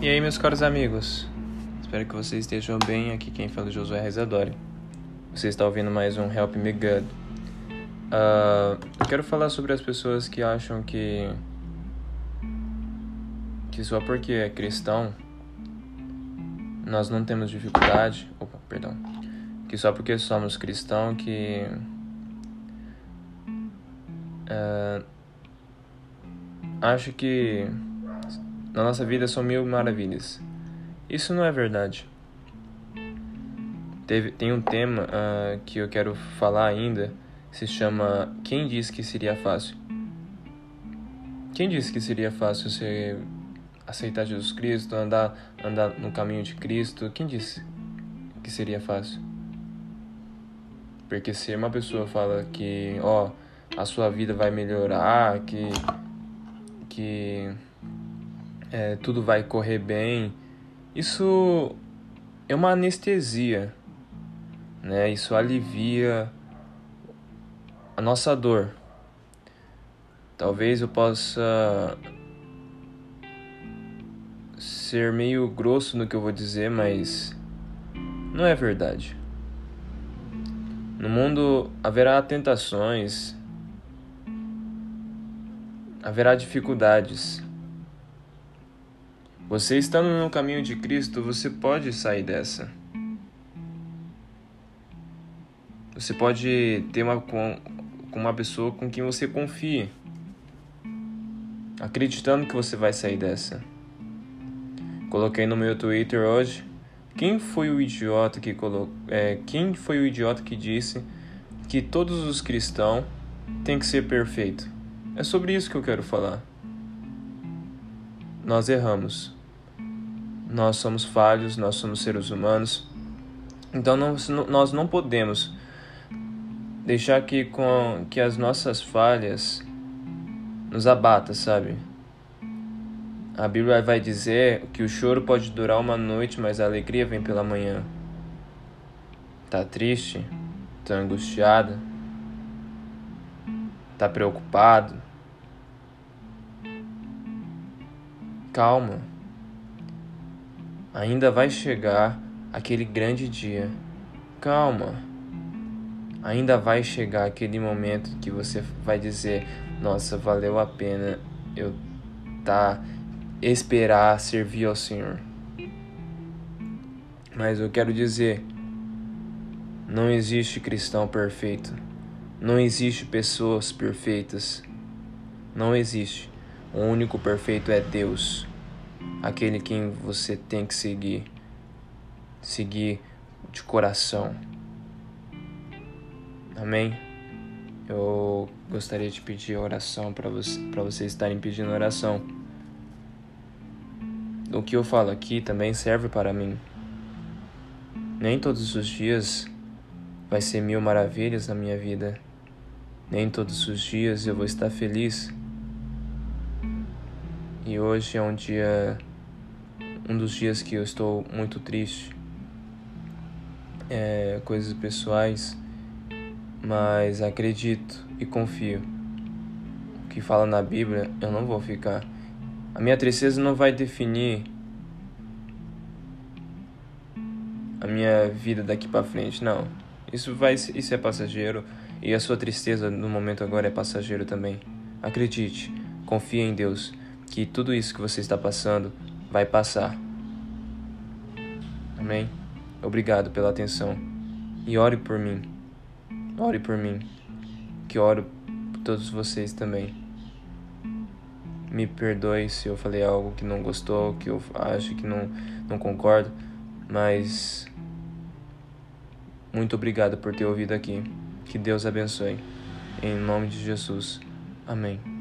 E aí, meus caros amigos? Espero que vocês estejam bem. Aqui quem fala é Josué Rezadori. Você está ouvindo mais um Help Me God. Uh, eu quero falar sobre as pessoas que acham que que só porque é cristão nós não temos dificuldade. Opa, perdão. Que só porque somos cristão que uh, acho que na nossa vida são mil maravilhas. Isso não é verdade. Teve, tem um tema uh, que eu quero falar ainda, se chama Quem disse que seria fácil? Quem disse que seria fácil você aceitar Jesus Cristo, andar, andar no caminho de Cristo? Quem disse que seria fácil? Porque se uma pessoa fala que, ó, a sua vida vai melhorar, que que é, tudo vai correr bem. Isso é uma anestesia, né? Isso alivia a nossa dor. Talvez eu possa ser meio grosso no que eu vou dizer, mas não é verdade. No mundo haverá tentações, haverá dificuldades. Você estando no caminho de Cristo, você pode sair dessa. Você pode ter uma com, uma pessoa com quem você confie, acreditando que você vai sair dessa. Coloquei no meu Twitter hoje. Quem foi o idiota que colocou? É, quem foi o idiota que disse que todos os cristãos têm que ser perfeito? É sobre isso que eu quero falar. Nós erramos. Nós somos falhos, nós somos seres humanos. Então não, nós não podemos deixar que, com, que as nossas falhas nos abata, sabe? A Bíblia vai dizer que o choro pode durar uma noite, mas a alegria vem pela manhã. Tá triste? Tá angustiada? Tá preocupado? Calma. Ainda vai chegar aquele grande dia. Calma. Ainda vai chegar aquele momento que você vai dizer: Nossa, valeu a pena eu tá esperar servir ao Senhor. Mas eu quero dizer: não existe cristão perfeito. Não existe pessoas perfeitas. Não existe. O único perfeito é Deus aquele quem você tem que seguir, seguir de coração. Amém? Eu gostaria de pedir oração para você, para vocês estarem pedindo oração. O que eu falo aqui também serve para mim. Nem todos os dias vai ser mil maravilhas na minha vida. Nem todos os dias eu vou estar feliz. E hoje é um dia um dos dias que eu estou muito triste. É, coisas pessoais, mas acredito e confio. O que fala na Bíblia, eu não vou ficar. A minha tristeza não vai definir a minha vida daqui para frente, não. Isso vai isso é passageiro e a sua tristeza no momento agora é passageiro também. Acredite, confie em Deus que tudo isso que você está passando vai passar. Amém? Obrigado pela atenção. E ore por mim. Ore por mim. Que oro por todos vocês também. Me perdoe se eu falei algo que não gostou, que eu acho que não, não concordo, mas muito obrigado por ter ouvido aqui. Que Deus abençoe. Em nome de Jesus. Amém.